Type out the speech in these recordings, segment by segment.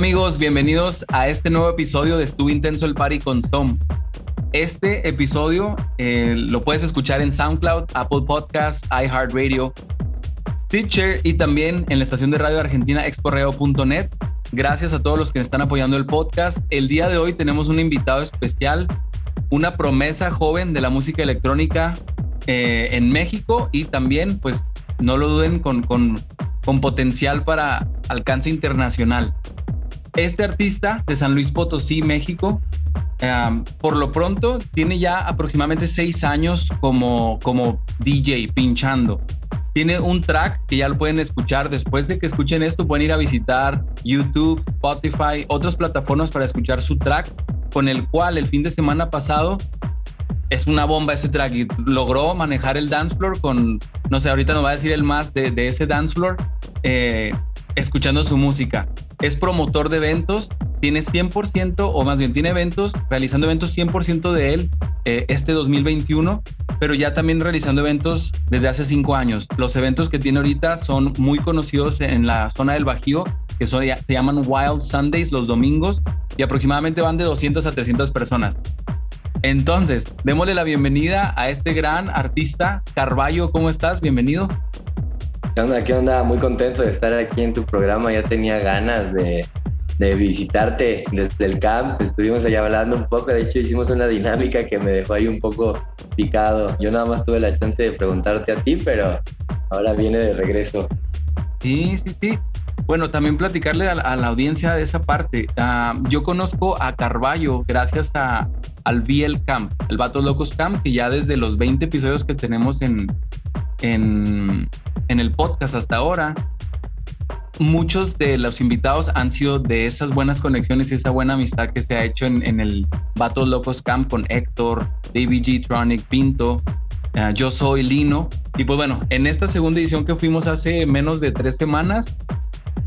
Amigos, bienvenidos a este nuevo episodio de Estuvo Intenso el Party con Som. Este episodio eh, lo puedes escuchar en SoundCloud, Apple Podcasts, iHeartRadio, Stitcher y también en la estación de radio argentina exporreo.net. Gracias a todos los que están apoyando el podcast. El día de hoy tenemos un invitado especial, una promesa joven de la música electrónica eh, en México y también, pues, no lo duden, con, con, con potencial para alcance internacional. Este artista de San Luis Potosí, México, por lo pronto tiene ya aproximadamente seis años como, como DJ pinchando. Tiene un track que ya lo pueden escuchar. Después de que escuchen esto, pueden ir a visitar YouTube, Spotify, otras plataformas para escuchar su track, con el cual el fin de semana pasado es una bomba ese track y logró manejar el dance floor con, no sé, ahorita nos va a decir el más de, de ese dance floor, eh, escuchando su música. Es promotor de eventos, tiene 100% o más bien tiene eventos, realizando eventos 100% de él eh, este 2021, pero ya también realizando eventos desde hace cinco años. Los eventos que tiene ahorita son muy conocidos en la zona del Bajío, que se llaman Wild Sundays los domingos y aproximadamente van de 200 a 300 personas. Entonces, démosle la bienvenida a este gran artista, Carballo. ¿Cómo estás? Bienvenido. ¿Qué onda? ¿Qué onda? Muy contento de estar aquí en tu programa. Ya tenía ganas de, visitarte desde el camp. Estuvimos allá hablando un poco. De hecho, hicimos una dinámica que me dejó ahí un poco picado. Yo nada más tuve la chance de preguntarte a ti, pero ahora viene de regreso. Sí, sí, sí. Bueno, también platicarle a la, audiencia de esa parte. Uh, yo conozco a Carballo gracias a, al VL Camp, el Vatos Locos Camp, que ya desde los 20 episodios que tenemos en, en, en el podcast hasta ahora, muchos de los invitados han sido de esas buenas conexiones y esa buena amistad que se ha hecho en, el Vatos Locos Camp con Héctor, David G. Tronic, Pinto, uh, yo soy Lino. Y pues bueno, en esta segunda edición que fuimos hace menos de tres semanas,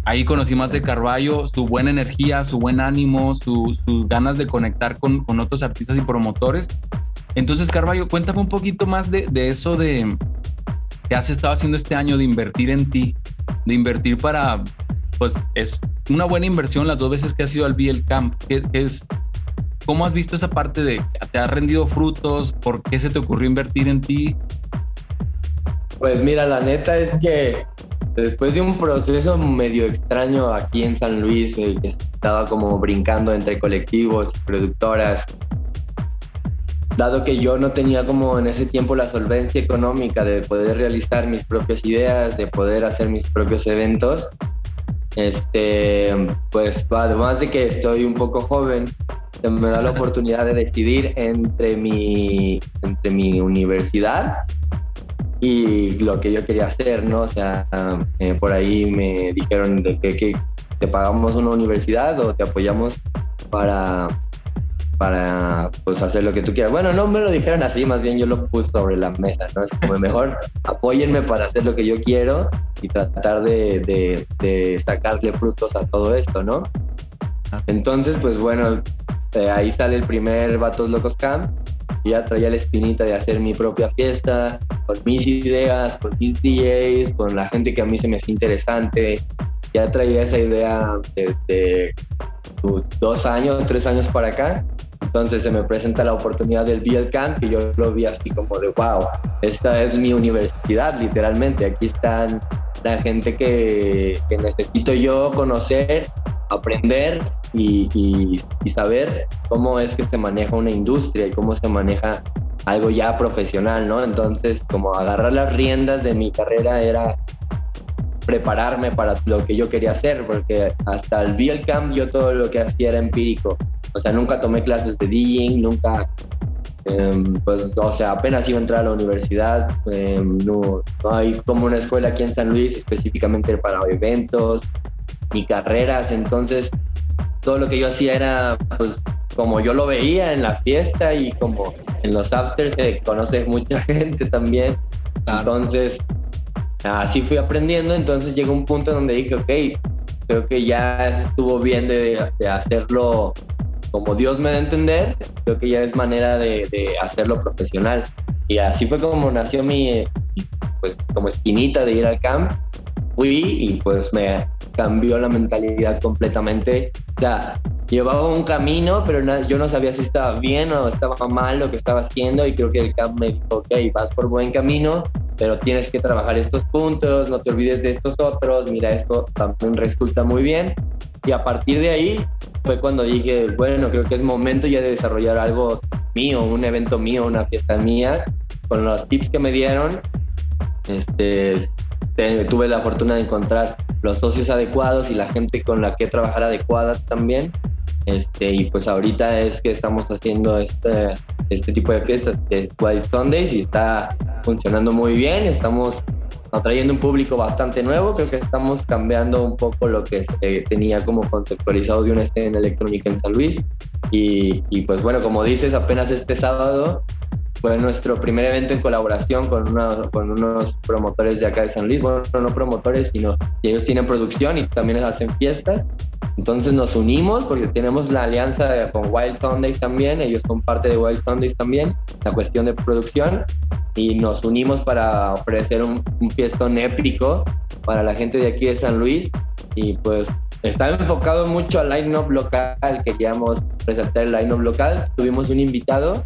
ahí conocí más de Carballo, su buena energía, su buen ánimo, su, sus ganas de conectar con, con, otros artistas y promotores. Entonces, Carballo, cuéntame un poquito más de, de eso de que has estado haciendo este año de invertir en ti, de invertir para, pues es una buena inversión las dos veces que has ido al BL Camp. ¿Qué, es, ¿Cómo has visto esa parte de, te ha rendido frutos? ¿Por qué se te ocurrió invertir en ti? Pues mira, la neta es que después de un proceso medio extraño aquí en San Luis, eh, estaba como brincando entre colectivos y productoras, dado que yo no tenía como en ese tiempo la solvencia económica de poder realizar mis propias ideas, de poder hacer mis propios eventos, este, pues además de que estoy un poco joven, me da la oportunidad de decidir entre mi, entre mi universidad y lo que yo quería hacer, ¿no? O sea, eh, por ahí me dijeron de que, que, te pagamos una universidad o te apoyamos para, para pues, hacer lo que tú quieras. Bueno, no me lo dijeron así, más bien yo lo puse sobre la mesa, ¿no? Es como mejor apóyenme para hacer lo que yo quiero y tratar de, de, de sacarle frutos a todo esto, ¿no? Entonces, pues bueno, eh, ahí sale el primer Vatos Locos Camp ya traía la espinita de hacer mi propia fiesta, con mis ideas, con mis DJs, con la gente que a mí se me hacía interesante. Ya traía esa idea desde dos años, tres años para acá. Entonces se me presenta la oportunidad del BL Camp y yo lo vi así como de, wow, esta es mi universidad, literalmente. Aquí están la gente que, necesito yo conocer, aprender y, saber cómo es que se maneja una industria y cómo se maneja algo ya profesional, ¿no? Entonces, como agarrar las riendas de mi carrera era prepararme para lo que yo quería hacer, porque hasta el BL Camp yo todo lo que hacía era empírico. O sea, nunca tomé clases de DJing, nunca, eh, pues, o sea, apenas iba a entrar a la universidad. Eh, no, no hay como una escuela aquí en San Luis específicamente para eventos. ni carreras, entonces todo lo que yo hacía era pues como yo lo veía en la fiesta y como en los afters se conoce mucha gente también. Entonces, así fui aprendiendo, entonces llegó un punto donde dije, ok, creo que ya estuvo bien de, hacerlo como Dios me da a entender, creo que ya es manera de, hacerlo profesional. Y así fue como nació mi, pues como espinita de ir al camp. Fui y pues me cambió la mentalidad completamente. O llevaba un camino, pero yo no sabía si estaba bien o estaba mal lo que estaba haciendo y creo que el camp me dijo, ok, vas por buen camino, pero tienes que trabajar estos puntos, no te olvides de estos otros, mira, esto también resulta muy bien. Y a partir de ahí fue cuando dije, bueno, creo que es momento ya de desarrollar algo mío, un evento mío, una fiesta mía, con los tips que me dieron. Este, tuve la fortuna de encontrar los socios adecuados y la gente con la que trabajar adecuada también. Este, y pues ahorita es que estamos haciendo este, este tipo de fiestas que es Wild Sundays y está funcionando muy bien. Estamos atrayendo un público bastante nuevo. Creo que estamos cambiando un poco lo que tenía como conceptualizado de una escena electrónica en San Luis. Y, y pues bueno, como dices, apenas este sábado fue nuestro primer evento en colaboración con, con unos promotores de acá de San Luis. Bueno, no promotores, sino que ellos tienen producción y también hacen fiestas. Entonces nos unimos porque tenemos la alianza con Wild Sundays también, ellos son parte de Wild Sundays también, la cuestión de producción, y nos unimos para ofrecer un, un fiestón épico para la gente de aquí de San Luis. Y pues está enfocado mucho al line-up local, queríamos resaltar el line-up local. Tuvimos un invitado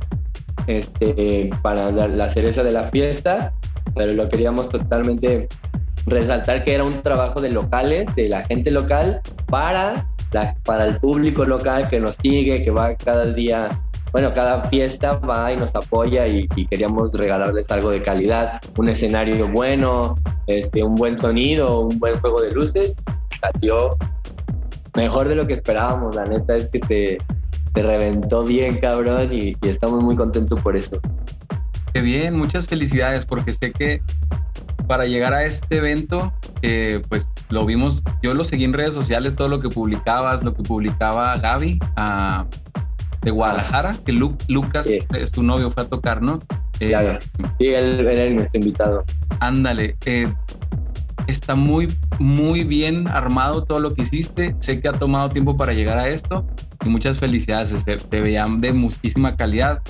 este, para la cereza de la fiesta, pero lo queríamos totalmente resaltar que era un trabajo de locales, de la gente local, para, para el público local que nos sigue, que va cada día, bueno, cada fiesta va y nos apoya y, queríamos regalarles algo de calidad, un escenario bueno, este, un buen sonido, un buen juego de luces. Salió mejor de lo que esperábamos, la neta es que se, se reventó bien, cabrón, y, estamos muy contentos por eso. Qué bien, muchas felicidades, porque sé que para llegar a este evento, pues lo vimos, yo lo seguí en redes sociales, todo lo que publicabas, lo que publicaba Gaby ah, de Guadalajara, que Lucas es tu novio, fue a tocar, ¿no? Eh, claro. Sí, él era nuestro invitado. Ándale. Eh, está muy, muy bien armado todo lo que hiciste. Sé que ha tomado tiempo para llegar a esto y muchas felicidades. Te, te veían de muchísima calidad.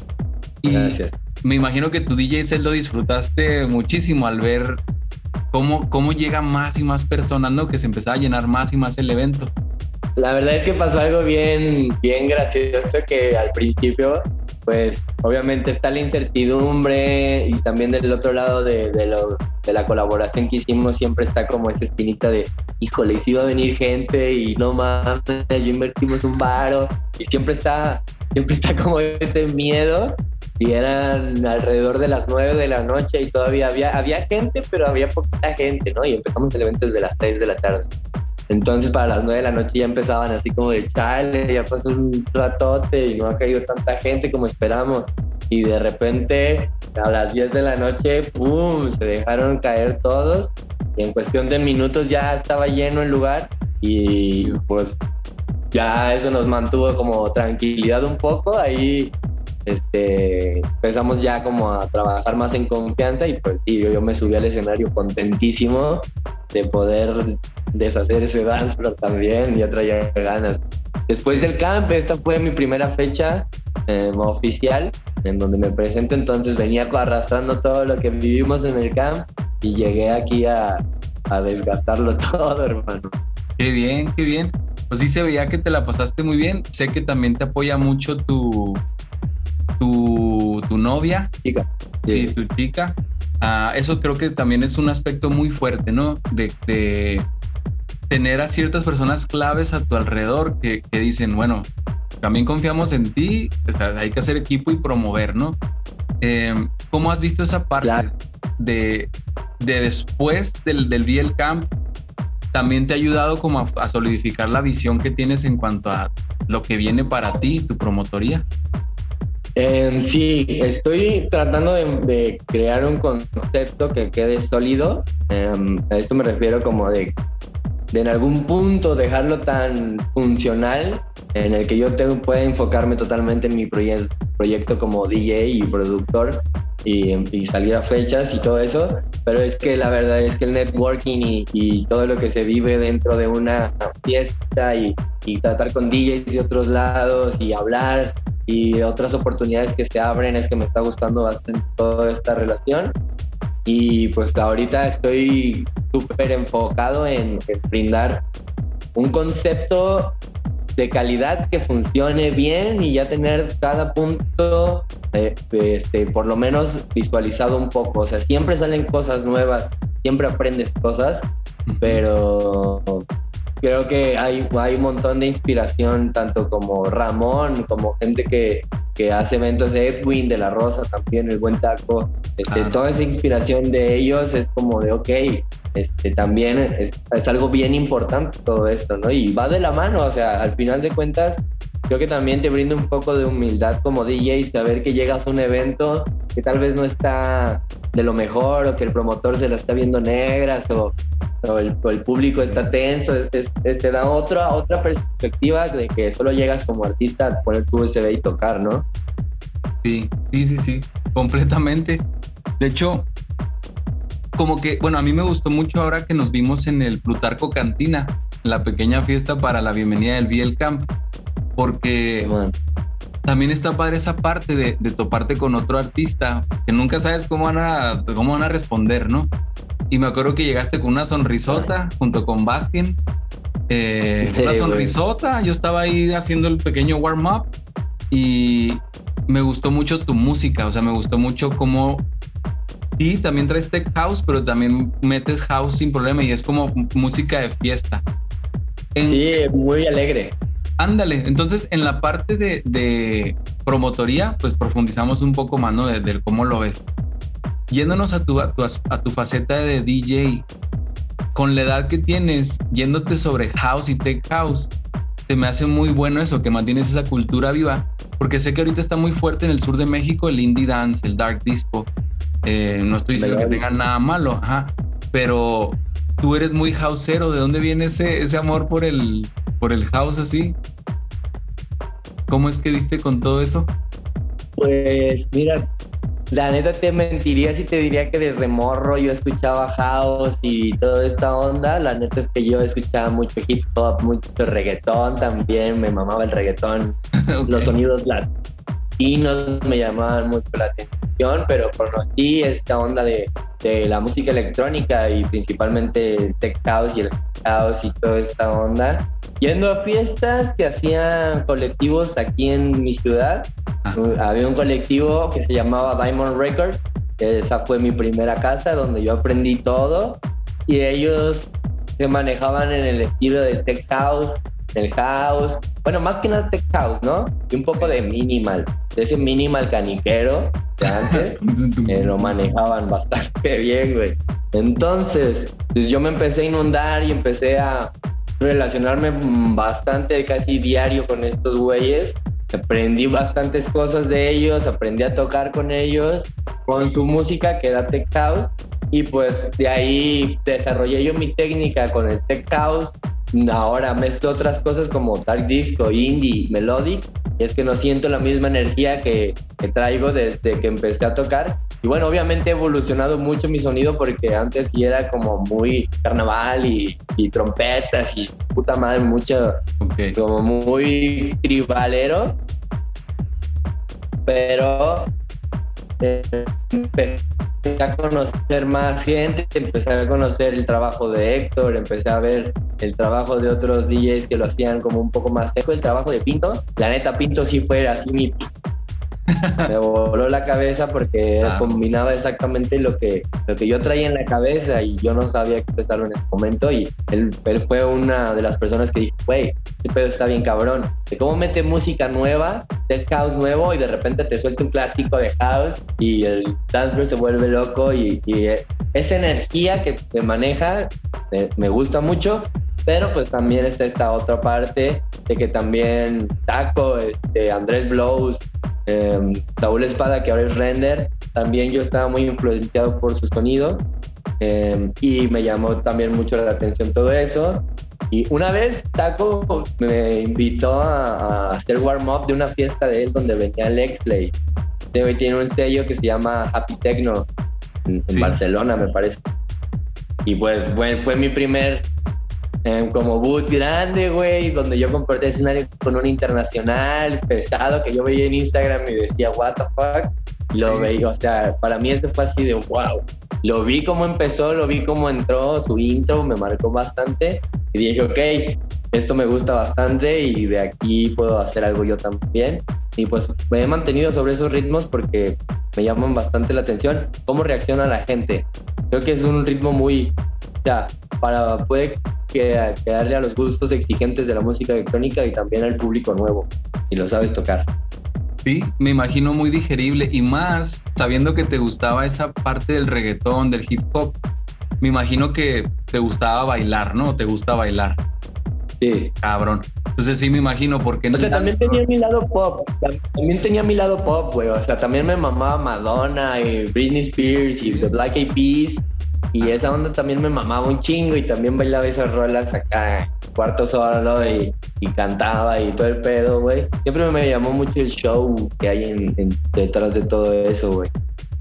Y Gracias. Me imagino que tu DJ set lo disfrutaste muchísimo al ver cómo, cómo llega más y más personas, ¿no? Que se empezaba a llenar más y más el evento. La verdad es que pasó algo bien, bien gracioso que al principio pues obviamente está la incertidumbre y también del otro lado de, de, la colaboración que hicimos siempre está como esa espinita de, híjole, si iba a venir gente y no mames, ya invertimos un varo y siempre está, siempre está como ese miedo y eran alrededor de las nueve de la noche y todavía había, había gente, pero había poquita gente, ¿no? Y empezamos el evento desde las seis de la tarde. Entonces para las 9 de la noche ya empezaban así como de chale, ya pasó un ratote y no ha caído tanta gente como esperamos. Y de repente a las 10 de la noche, ¡pum!, se dejaron caer todos y en cuestión de minutos ya estaba lleno el lugar y pues ya eso nos mantuvo como tranquilidad un poco. Ahí este, empezamos ya como a trabajar más en confianza y pues sí, yo, me subí al escenario contentísimo de poder deshacer ese dance también, ya traía ganas. Después del camp, esta fue mi primera fecha eh, oficial en donde me presento, entonces venía arrastrando todo lo que vivimos en el camp y llegué aquí a, a desgastarlo todo, hermano. Qué bien, qué bien. Pues sí se veía que te la pasaste muy bien. Sé que también te apoya mucho tu, tu, tu novia. Chica. Sí, tu chica. Ah, eso creo que también es un aspecto muy fuerte, ¿no? De, de tener a ciertas personas claves a tu alrededor que, que dicen, bueno, también confiamos en ti, o sea, hay que hacer equipo y promover, ¿no? Eh, ¿Cómo has visto esa parte de, de, después del, del BL Camp? También te ha ayudado como a, a solidificar la visión que tienes en cuanto a lo que viene para ti, tu promotoría. Em, sí, estoy tratando de, crear un concepto que quede sólido. Em, a esto me refiero como de de en algún punto dejarlo tan funcional en el que yo pueda enfocarme totalmente en mi proyecto como DJ y productor y, salir a fechas y todo eso, pero es que la verdad es que el networking y, y todo lo que se vive dentro de una fiesta y, y, tratar con DJs de otros lados y hablar y otras oportunidades que se abren es que me está gustando bastante toda esta relación y pues ahorita estoy súper enfocado en, brindar un concepto de calidad que funcione bien y ya tener cada punto eh, este, por lo menos visualizado un poco. O sea, siempre salen cosas nuevas, siempre aprendes cosas, pero creo que hay, hay un montón de inspiración, tanto como Ramón, como gente que, que hace eventos de Edwin, de La Rosa también, el buen taco. Este, ah. Toda esa inspiración de ellos es como de, ok, este, también es, es, algo bien importante todo esto, ¿no? Y va de la mano, o sea, al final de cuentas, creo que también te brinda un poco de humildad como DJ, saber que llegas a un evento que tal vez no está de lo mejor o que el promotor se la está viendo negras o, el, público está tenso, te da otra, otra perspectiva de que solo llegas como artista a poner tu USB y tocar, ¿no? Sí, sí, sí, sí, completamente. De hecho, como que, bueno, a mí me gustó mucho ahora que nos vimos en el Plutarco Cantina, la pequeña fiesta para la bienvenida del Biel Camp, porque también está padre esa parte de, toparte con otro artista, que nunca sabes cómo van a, cómo van a responder, ¿no? Y me acuerdo que llegaste con una sonrisota junto con Baskin. Eh, una sonrisota, yo estaba ahí haciendo el pequeño warm-up y me gustó mucho tu música, o sea, me gustó mucho cómo Sí, también traes tech house, pero también metes house sin problema y es como música de fiesta. sí, muy alegre. Ándale, entonces en la parte de, promotoría, pues profundizamos un poco más, ¿no? De, cómo lo ves. Yéndonos a tu, a tu, a tu faceta de DJ, con la edad que tienes, yéndote sobre house y tech house, se me hace muy bueno eso, que mantienes esa cultura viva, porque sé que ahorita está muy fuerte en el sur de México el indie dance, el dark disco, eh, no estoy diciendo que tengan nada malo, ajá, pero tú eres muy houseero. ¿De dónde viene ese, ese amor por el, por el house así? ¿Cómo es que diste con todo eso? Pues mira, la neta te mentiría si te diría que desde morro yo escuchaba house y toda esta onda. La neta es que yo escuchaba mucho hip hop, mucho reggaetón también, me mamaba el reggaetón, los sonidos latinos me llamaban mucho la atención pero conocí esta onda de, de, la música electrónica y principalmente el tech house y el house y toda esta onda. Yendo a fiestas que hacían colectivos aquí en mi ciudad, ah. había un colectivo que se llamaba Diamond Record, esa fue mi primera casa donde yo aprendí todo y ellos se manejaban en el estilo de tech house, el house, bueno, más que nada tech house, ¿no? Y un poco de minimal, de ese minimal caniquero de antes, eh, lo manejaban bastante bien, güey. Entonces, pues yo me empecé a inundar y empecé a relacionarme bastante, casi diario con estos güeyes. Aprendí bastantes cosas de ellos, aprendí a tocar con ellos, con su música que era tech house. Y pues de ahí desarrollé yo mi técnica con el tech house, ahora mezclo otras cosas como dark disco, indie, melodic, y es que no siento la misma energía que, que, traigo desde que empecé a tocar. Y bueno, obviamente he evolucionado mucho mi sonido porque antes sí era como muy carnaval y, y trompetas y puta madre, mucho, como muy tribalero. Pero eh, empecé a conocer más gente, empecé a conocer el trabajo de Héctor, empecé a ver el trabajo de otros DJs que lo hacían como un poco más seco, el trabajo de Pinto. La neta, Pinto sí fue así mi me voló la cabeza porque ah. combinaba exactamente lo que, lo que yo traía en la cabeza y yo no sabía expresarlo en ese momento y él, él fue una de las personas que dijo, güey, este pedo está bien cabrón, de cómo mete música nueva, del house nuevo y de repente te suelta un clásico de house y el dancer se vuelve loco y, esa energía que te maneja me, me gusta mucho pero pues también está esta otra parte de que también Taco, este, Andrés Blows, eh, Espada, que ahora es Render, también yo estaba muy influenciado por su sonido. Eh, y me llamó también mucho la atención todo eso. Y una vez Taco me invitó a, a hacer warm-up de una fiesta de él donde venía Lexley. Este güey tiene un sello que se llama Happy Techno en, Sí. Barcelona, me parece. Y pues fue mi primer eh, como boot grande, güey, donde yo compartí escenario con un internacional pesado que yo veía en Instagram y decía, what the fuck. Lo Sí. veía, o sea, para mí eso fue así de wow. Lo vi cómo empezó, lo vi cómo entró, su intro me marcó bastante y dije, ok, esto me gusta bastante y de aquí puedo hacer algo yo también. Y pues me he mantenido sobre esos ritmos porque me llaman bastante la atención cómo reacciona la gente. Creo que es un ritmo muy, sea, para puede que, quedarle a los gustos exigentes de la música electrónica y también al público nuevo, y lo sabes tocar. Sí, me imagino muy digerible y más sabiendo que te gustaba esa parte del reggaetón, del hip hop. Me imagino que te gustaba bailar, ¿no? Te gusta bailar, Sí. cabrón. Entonces sí me imagino porque O sea, también tenía mi lado pop. tam- También tenía mi lado pop, güey. O sea, también me mamaba Madonna y Britney Spears y The Black Eyed Peas. Y esa onda también me mamaba un chingo y también bailaba esas rolas acá, cuarto solo y, y cantaba y todo el pedo, güey. Siempre me llamó mucho el show que hay en- en- detrás de todo eso, güey.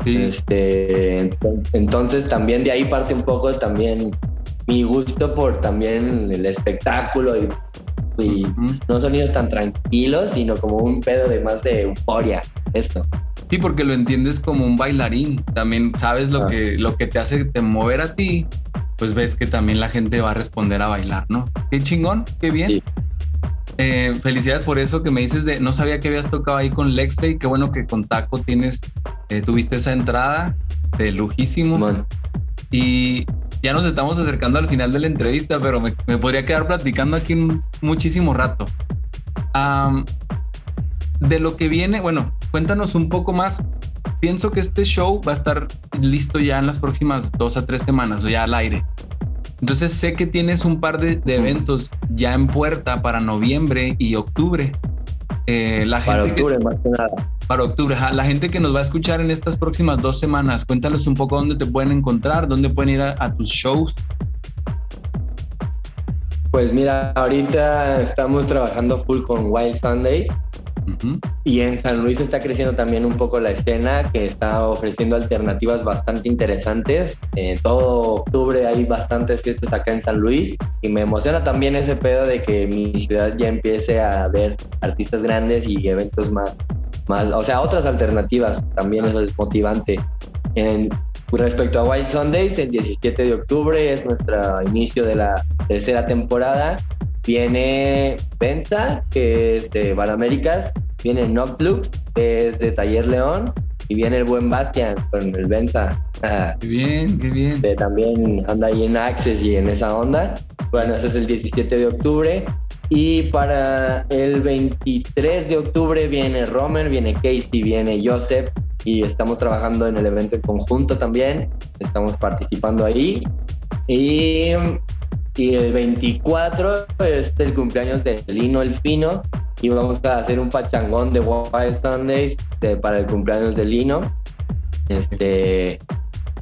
Sí, Este, ento- entonces también de ahí parte un poco también mi gusto por también el espectáculo y, y no sonidos tan tranquilos, sino como un pedo de más de euforia. Esto. Sí, porque lo entiendes como un bailarín. También sabes lo Ah. que lo que te hace te mover a ti, pues ves que también la gente va a responder a bailar, ¿no? Qué chingón, qué bien. Sí. Eh, felicidades por eso que me dices de no sabía que habías tocado ahí con Lex Day. Qué bueno que con Taco tienes, eh, tuviste esa entrada de lujísimo. Y ya nos estamos acercando al final de la entrevista, pero me, me podría quedar platicando aquí muchísimo rato. Am, de lo que viene, bueno, cuéntanos un poco más. Pienso que este show va a estar listo ya en las próximas dos a tres semanas o ya al aire. Entonces sé que tienes un par de, de eventos ya en puerta para noviembre y octubre. Eh, la Para gente que- octubre, más que nada. Para octubre. La gente que nos va a escuchar en estas próximas dos semanas, cuéntales un poco dónde te pueden encontrar, dónde pueden ir a, a tus shows. Pues mira, ahorita estamos trabajando full con Wild Sundays y en San Luis está creciendo también un poco la escena que está ofreciendo alternativas bastante interesantes. En todo octubre hay bastantes fiestas acá en San Luis y me emociona también ese pedo de que mi ciudad ya empiece a ver artistas grandes y eventos más, más o sea, otras alternativas. También eso es motivante. En, respecto a Wild Sundays, el 17 de octubre es nuestro inicio de la tercera temporada. Viene Benza, que es de Bar Américas. Viene Noctlux, que es de Taller León. Y viene el buen Bastian con el Benza. Qué bien, qué bien. que también anda ahí en Access y en esa onda. Bueno, ese es el 17 de octubre. Y para el 23 de octubre viene Romer, viene Casey, viene Joseph. Y estamos trabajando en el evento en conjunto también. Estamos participando ahí. Y, y el 24 es el cumpleaños de Lino el Fino. Y vamos a hacer un pachangón de Wild Sundays de- para el cumpleaños de Lino. Este,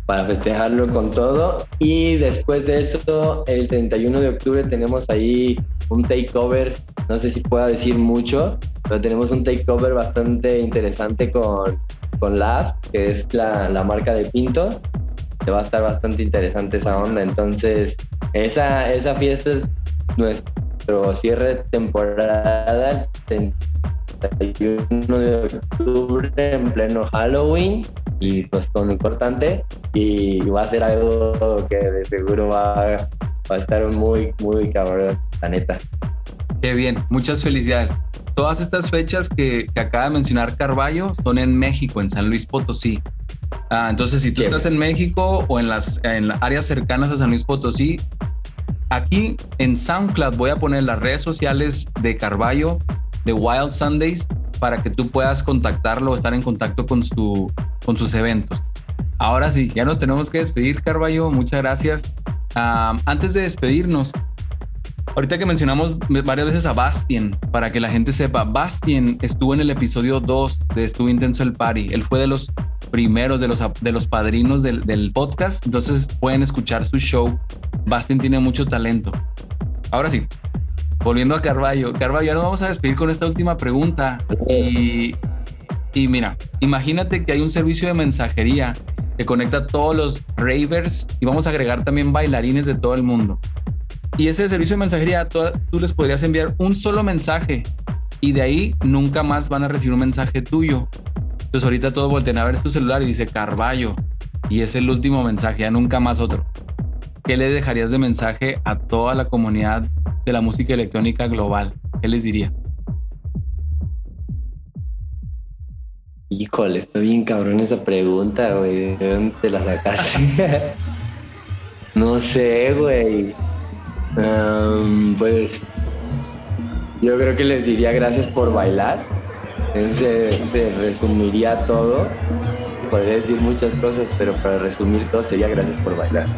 para festejarlo con todo. Y después de eso, el 31 de octubre tenemos ahí un takeover, no sé si pueda decir mucho, pero tenemos un takeover bastante interesante con, con Lab, que es la, la marca de Pinto. Que va a estar bastante interesante esa onda. Entonces, esa, esa fiesta es nuestro cierre de temporada, el 31 de octubre, en pleno Halloween y pues con importante y va a ser algo que de seguro va a estar muy, muy cabrón, la neta. Qué bien, muchas felicidades. Todas estas fechas que, que acaba de mencionar Carballo son en México, en San Luis Potosí. Ah, entonces, si tú estás en México o en las, en las áreas cercanas a San Luis Potosí, aquí en SoundCloud voy a poner las redes sociales de Carballo, de Wild Sundays, para que tú puedas contactarlo o estar en contacto con, su, con sus eventos. Ahora sí, ya nos tenemos que despedir, Carballo. Muchas gracias. Ah, antes de despedirnos, Ahorita que mencionamos varias veces a Bastien, para que la gente sepa, Bastien estuvo en el episodio 2 de Estuvo Intenso el Party. Él fue de los primeros, de los, de los padrinos del, del podcast. Entonces pueden escuchar su show. Bastin tiene mucho talento. Ahora sí, volviendo a Carballo. Carballo, nos vamos a despedir con esta última pregunta. Y, y mira, imagínate que hay un servicio de mensajería que conecta a todos los ravers y vamos a agregar también bailarines de todo el mundo. Y ese servicio de mensajería, tú, les podrías enviar un solo mensaje y de ahí nunca más van a recibir un mensaje tuyo. Entonces ahorita todos voltean a ver su celular y dice Carballo y es el último mensaje, ya nunca más otro. ¿Qué le dejarías de mensaje a toda la comunidad de la música electrónica global? ¿Qué les diría? Híjole, está bien cabrón esa pregunta, güey. ¿De dónde te la sacaste? no sé, güey. Um, pues yo creo que les diría gracias por bailar. Se, se resumiría todo. Podría decir muchas cosas, pero para resumir todo sería gracias por bailar.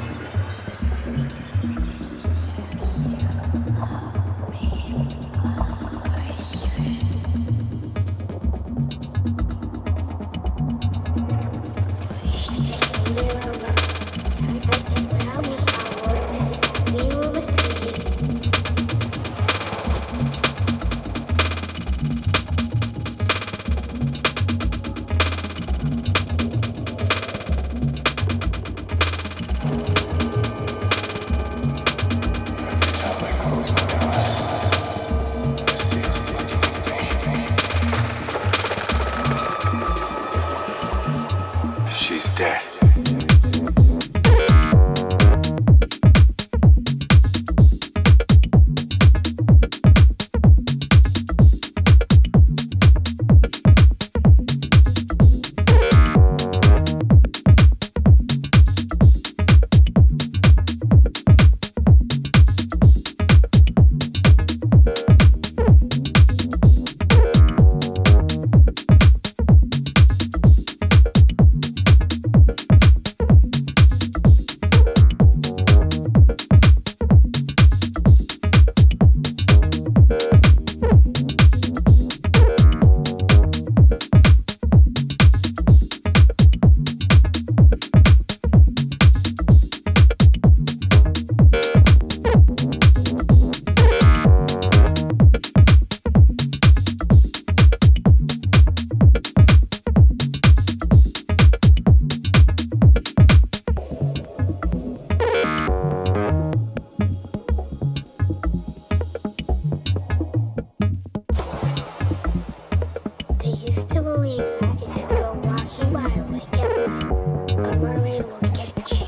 The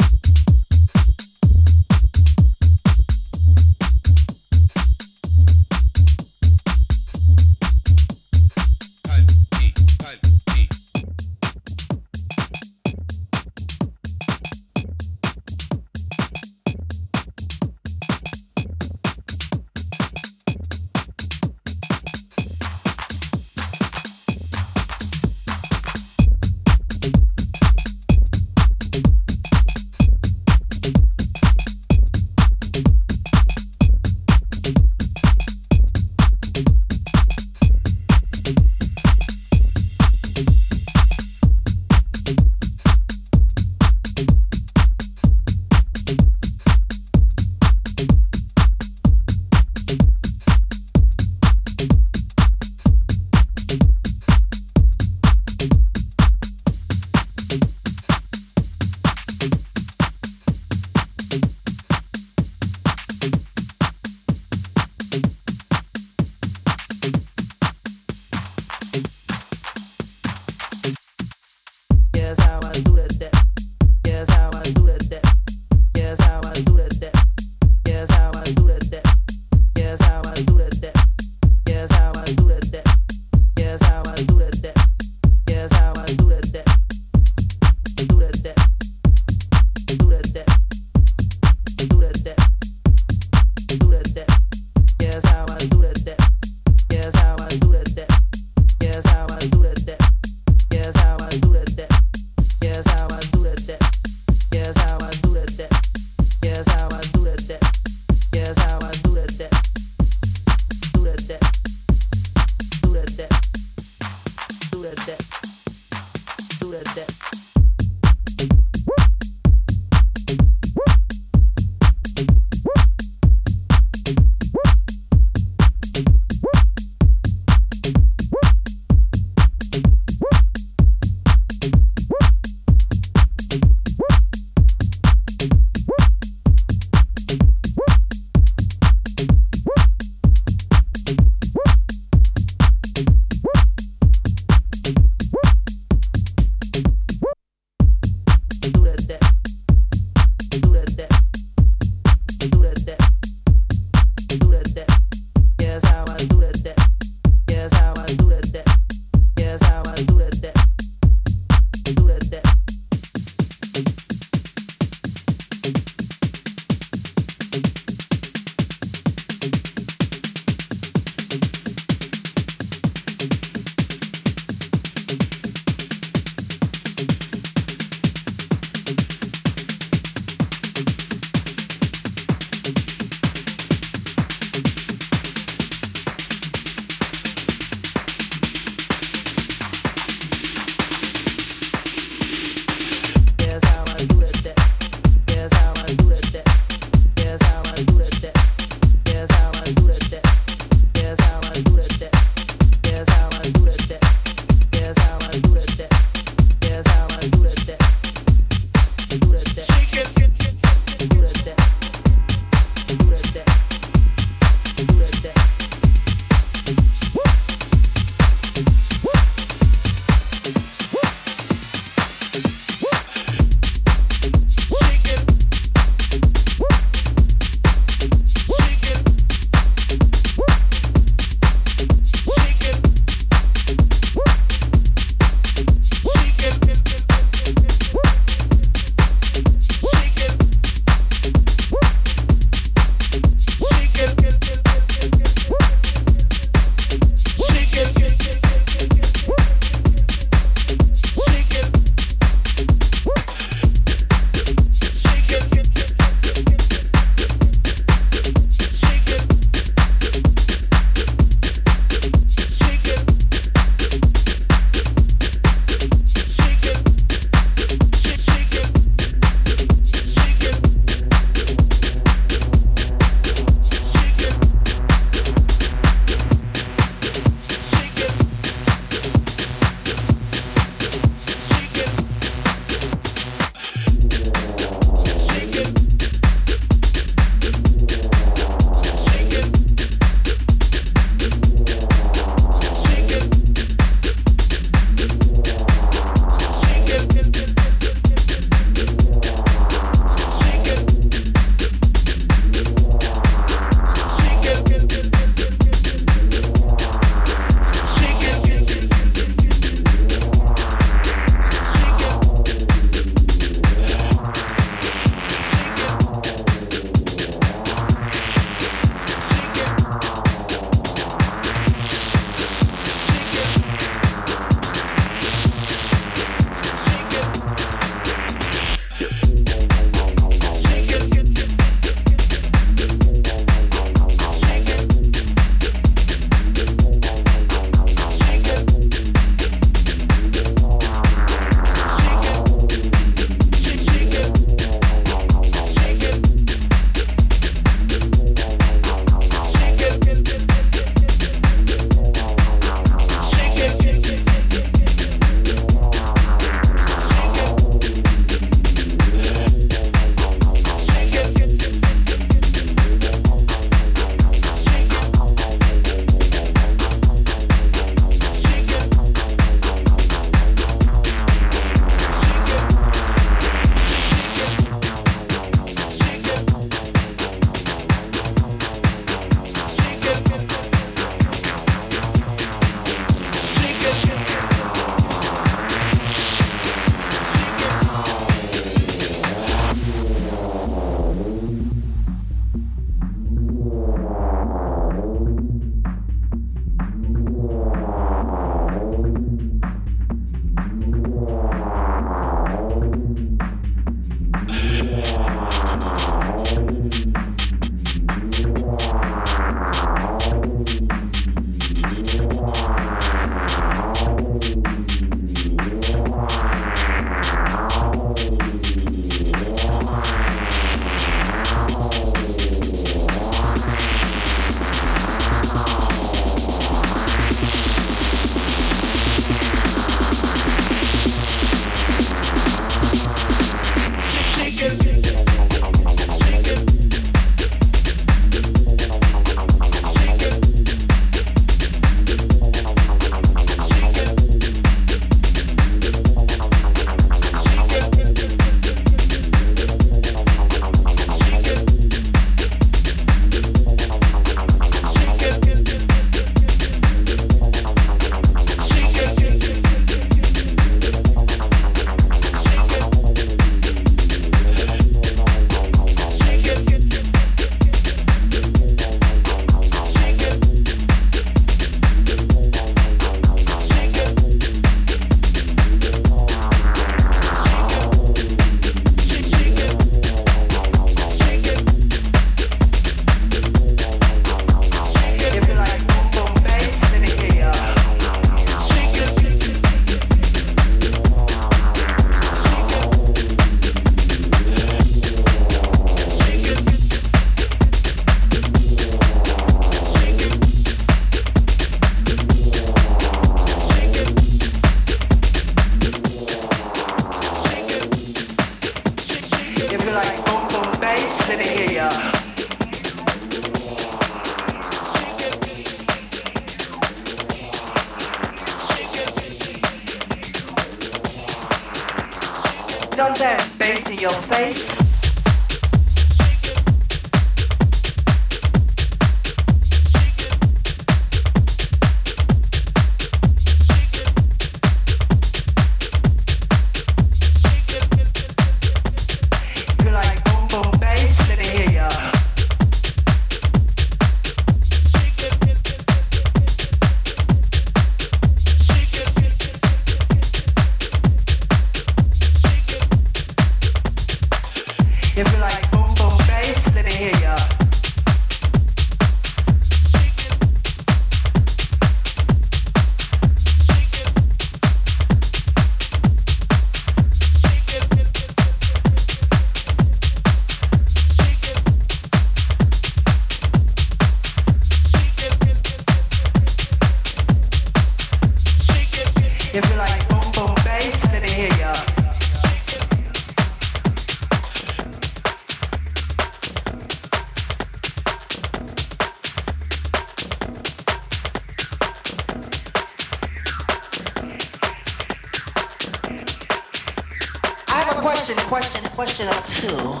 question, question, question or two.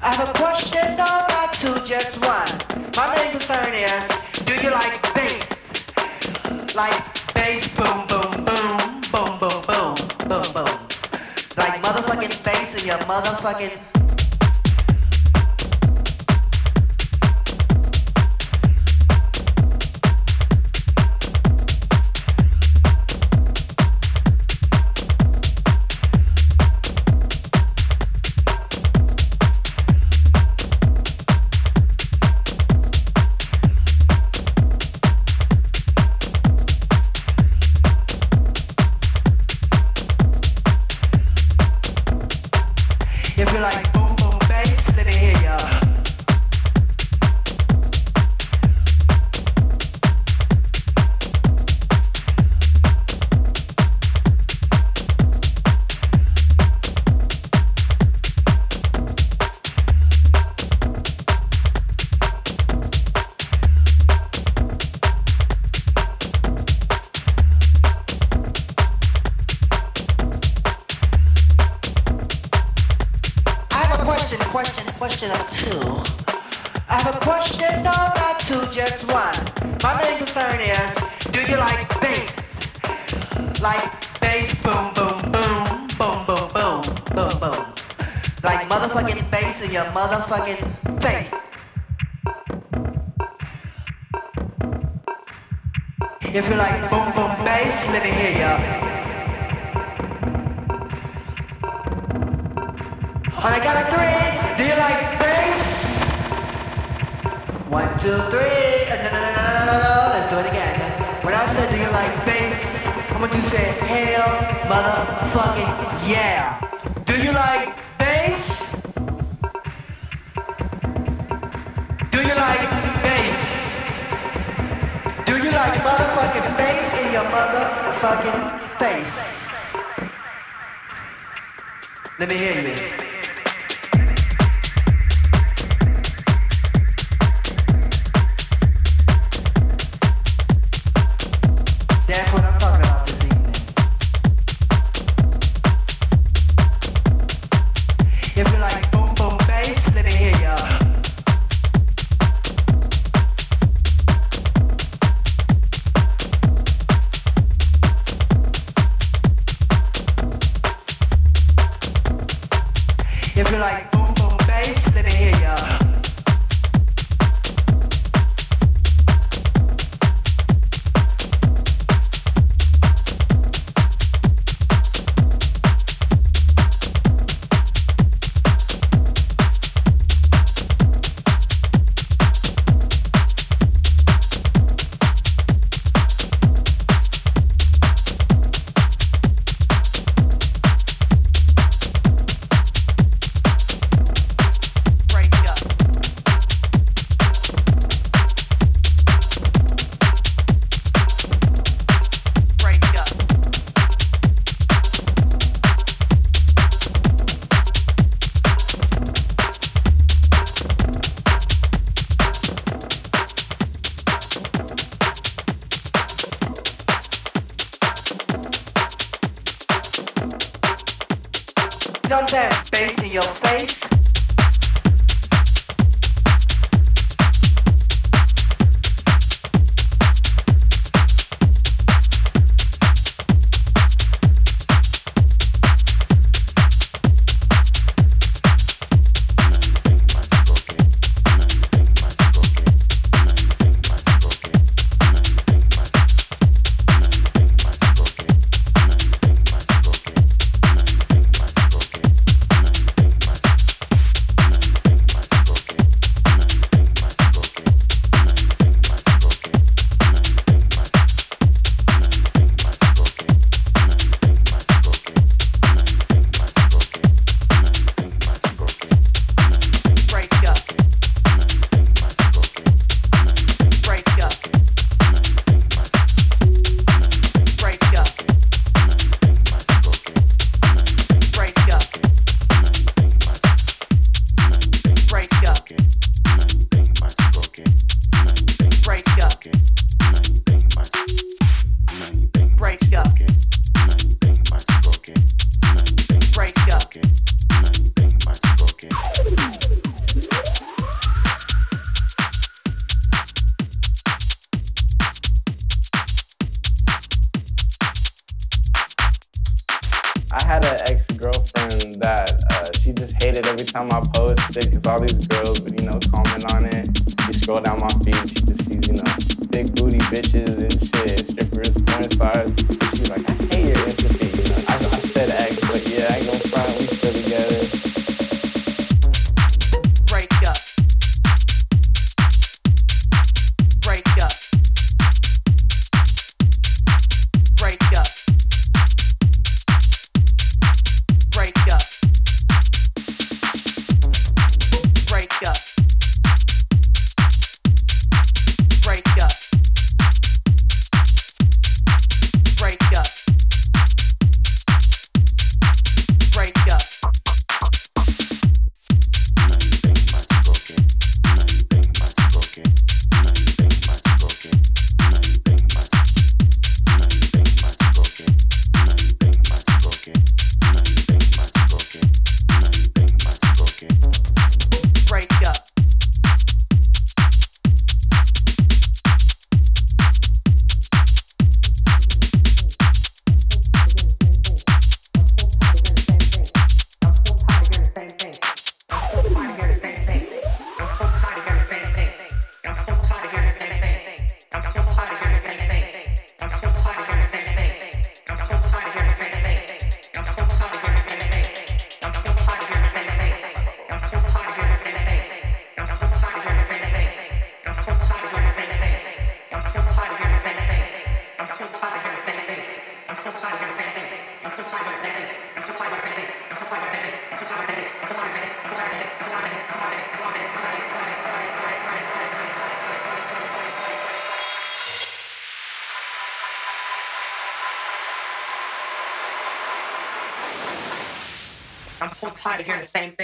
I have a question, number two, just one. My main concern is, do you like bass? Like bass, boom, boom, boom, boom, boom, boom, boom, boom. Like motherfucking bass in your motherfucking same thing.